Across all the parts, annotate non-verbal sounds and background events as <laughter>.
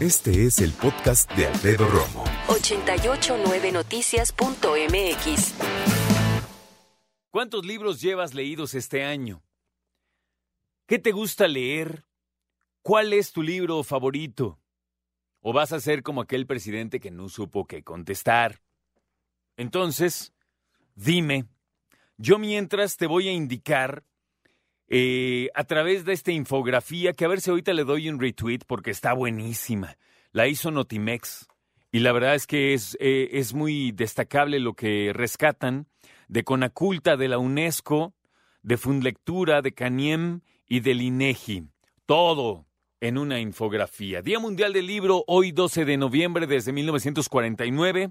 Este es el podcast de Alfredo Romo. 889noticias.mx. ¿Cuántos libros llevas leídos este año? ¿Qué te gusta leer? ¿Cuál es tu libro favorito? ¿O vas a ser como aquel presidente que no supo qué contestar? Entonces, dime, yo mientras te voy a indicar eh, a través de esta infografía, que a ver si ahorita le doy un retweet porque está buenísima. La hizo Notimex. Y la verdad es que es, eh, es muy destacable lo que rescatan de Conaculta, de la UNESCO, de Fundlectura, de Caniem y del INEGI. Todo en una infografía. Día Mundial del Libro, hoy 12 de noviembre desde 1949.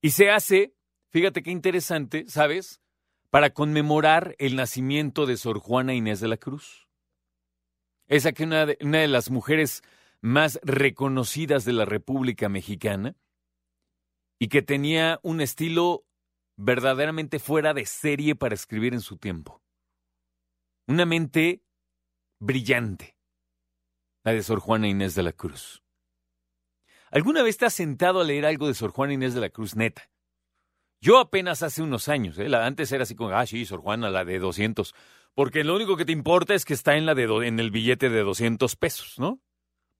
Y se hace, fíjate qué interesante, ¿sabes? Para conmemorar el nacimiento de Sor Juana Inés de la Cruz. Esa que una de, una de las mujeres más reconocidas de la República Mexicana y que tenía un estilo verdaderamente fuera de serie para escribir en su tiempo. Una mente brillante, la de Sor Juana Inés de la Cruz. ¿Alguna vez te has sentado a leer algo de Sor Juana Inés de la Cruz neta? Yo apenas hace unos años, ¿eh? antes era así como, ah, sí, Sor Juana, la de 200, porque lo único que te importa es que está en, la de en el billete de 200 pesos, ¿no?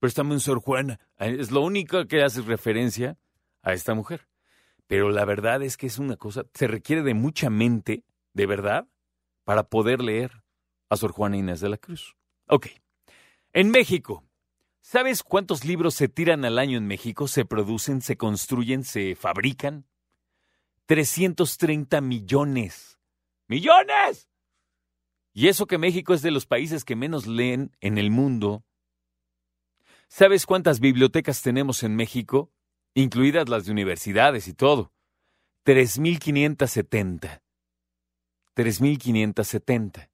Está en Sor Juana, es lo único que hace referencia a esta mujer. Pero la verdad es que es una cosa, se requiere de mucha mente, de verdad, para poder leer a Sor Juana Inés de la Cruz. Ok. En México, ¿sabes cuántos libros se tiran al año en México? ¿Se producen, se construyen, se fabrican? 330 millones. ¡Millones! Y eso que México es de los países que menos leen en el mundo. ¿Sabes cuántas bibliotecas tenemos en México? Incluidas las de universidades y todo. 3.570. 3.570.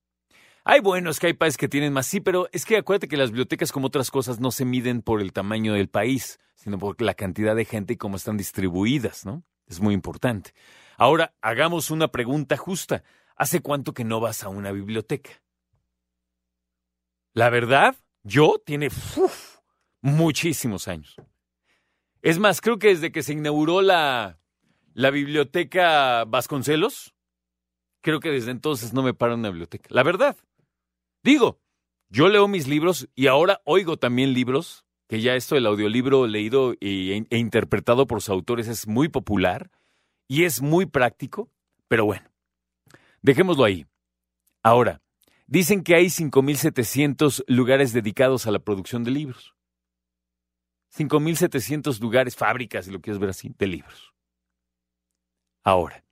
Hay buenos que hay países que tienen más, sí, pero es que acuérdate que las bibliotecas, como otras cosas, no se miden por el tamaño del país, sino por la cantidad de gente y cómo están distribuidas, ¿no? Es muy importante. Ahora, hagamos una pregunta justa. ¿Hace cuánto que no vas a una biblioteca? La verdad, yo tiene muchísimos años. Es más, creo que desde que se inauguró la, la biblioteca Vasconcelos, creo que desde entonces no me paro en una biblioteca. La verdad. Digo, yo leo mis libros y ahora oigo también libros, que ya esto del audiolibro leído e, e interpretado por sus autores es muy popular y es muy práctico, pero bueno, dejémoslo ahí. Ahora, dicen que hay 5.700 lugares dedicados a la producción de libros. 5.700 lugares, fábricas, si lo quieres ver así, de libros. Ahora,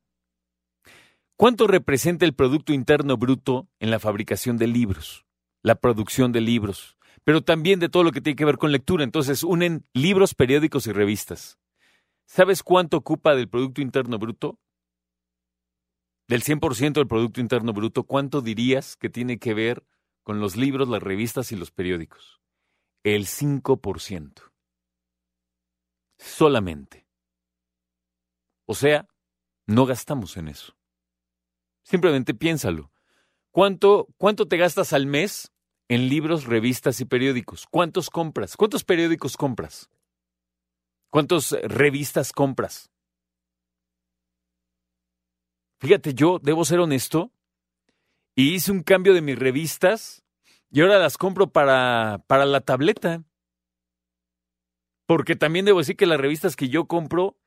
¿cuánto representa el Producto Interno Bruto en la fabricación de libros? La producción de libros, pero también de todo lo que tiene que ver con lectura. Entonces, unen libros, periódicos y revistas. ¿Sabes cuánto ocupa del Producto Interno Bruto? Del 100% del Producto Interno Bruto, ¿cuánto dirías que tiene que ver con los libros, las revistas y los periódicos? El 5%. Solamente. O sea, no gastamos en eso. Simplemente piénsalo. ¿Cuánto, ¿Cuánto te gastas al mes en libros, revistas y periódicos? ¿Cuántos compras? ¿Cuántos periódicos compras? ¿Cuántas revistas compras? Fíjate, yo debo ser honesto y hice un cambio de mis revistas y ahora las compro para, para la tableta. Porque también debo decir que las revistas que yo compro,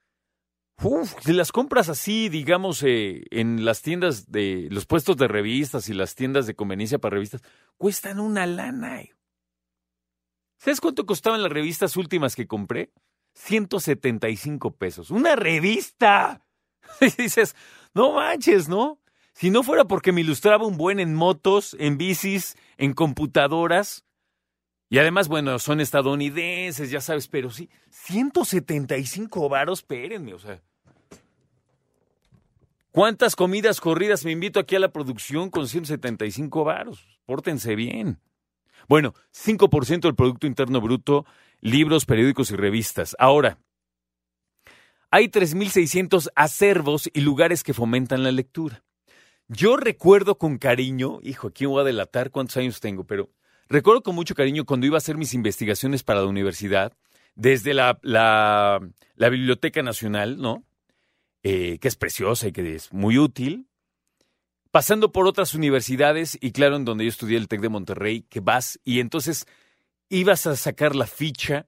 si las compras así, digamos, eh, en las tiendas de los puestos de revistas y las tiendas de conveniencia para revistas, cuestan una lana. ¿Sabes cuánto costaban las revistas últimas que compré? 175 pesos. ¡Una revista! <laughs> Dices, no manches, ¿no? Si no fuera porque me ilustraba un buen en motos, en bicis, en computadoras, y además, bueno, son estadounidenses, ya sabes, pero sí, 175 varos, espérenme, o sea. ¿Cuántas comidas corridas me invito aquí a la producción con 175 varos? Pórtense bien. Bueno, 5% del Producto Interno Bruto, libros, periódicos y revistas. Ahora, hay 3.600 acervos y lugares que fomentan la lectura. Yo recuerdo con cariño, hijo, aquí voy a delatar cuántos años tengo, pero recuerdo con mucho cariño cuando iba a hacer mis investigaciones para la universidad, desde la, la, Biblioteca Nacional, ¿no? Eh, que es preciosa y que es muy útil, pasando por otras universidades y claro, en donde yo estudié el TEC de Monterrey, que vas y entonces ibas a sacar la ficha.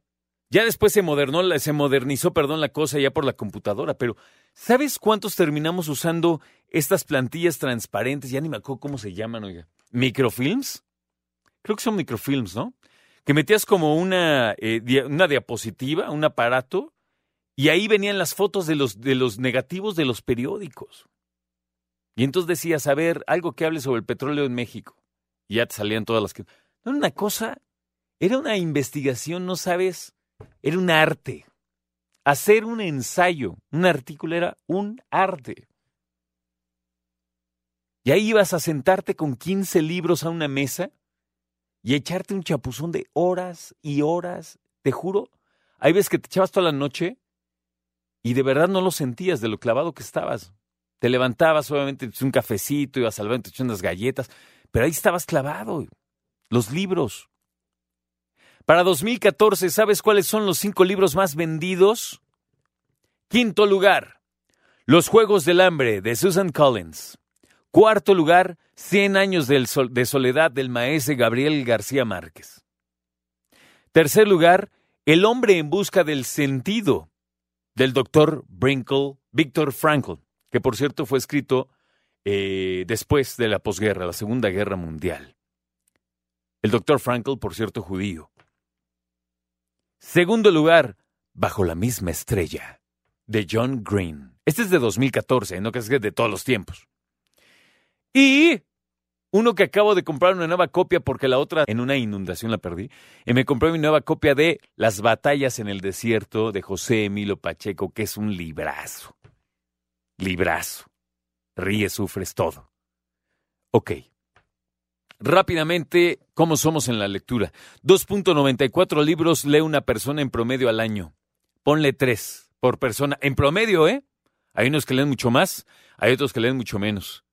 Ya después se modernó, se modernizó, perdón, la cosa ya por la computadora, pero ¿sabes cuántos terminamos usando estas plantillas transparentes? Ya ni me acuerdo cómo se llaman, oiga. ¿Microfilms? Creo que son microfilms, ¿no? Que metías como una, eh, una diapositiva, un aparato, y ahí venían las fotos de los, de los negativos de los periódicos. Y entonces decías, a ver, algo que hable sobre el petróleo en México. Y ya te salían todas las que... No era una cosa, era una investigación, no sabes, era un arte. Hacer un ensayo, un artículo era un arte. Y ahí ibas a sentarte con 15 libros a una mesa y echarte un chapuzón de horas y horas. Te juro, hay veces que te echabas toda la noche y de verdad no lo sentías de lo clavado que estabas. Te levantabas, obviamente, un cafecito, ibas al baño, te unas galletas, pero ahí estabas clavado. Los libros. Para 2014, ¿sabes cuáles son los cinco libros más vendidos? Quinto lugar, Los Juegos del Hambre, de Susan Collins. Cuarto lugar, Cien años de soledad del maese Gabriel García Márquez. Tercer lugar, El hombre en busca del sentido, del doctor Brinkle, Víctor Frankl que por cierto fue escrito eh, después de la posguerra, la Segunda Guerra Mundial. El doctor Frankl, por cierto, judío. Segundo lugar, Bajo la misma estrella, de John Green. Este es de 2014, no que es de todos los tiempos. Y uno que acabo de comprar una nueva copia porque la otra en una inundación la perdí. Y me compré mi nueva copia de Las batallas en el desierto de José Emilio Pacheco, que es un librazo librazo. Ríes, sufres todo. Ok. Rápidamente, ¿cómo somos en la lectura? 2.94 libros lee una persona en promedio al año. Ponle tres por persona. En promedio, ¿eh? Hay unos que leen mucho más, hay otros que leen mucho menos.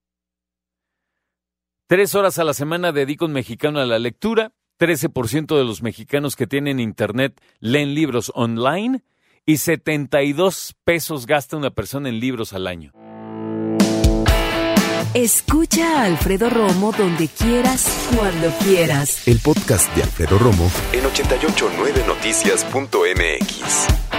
Tres horas a la semana dedico un mexicano a la lectura. 13% de los mexicanos que tienen internet leen libros online y 72 pesos gasta una persona en libros al año. Escucha a Alfredo Romo donde quieras, cuando quieras. El podcast de Alfredo Romo en 889noticias.mx.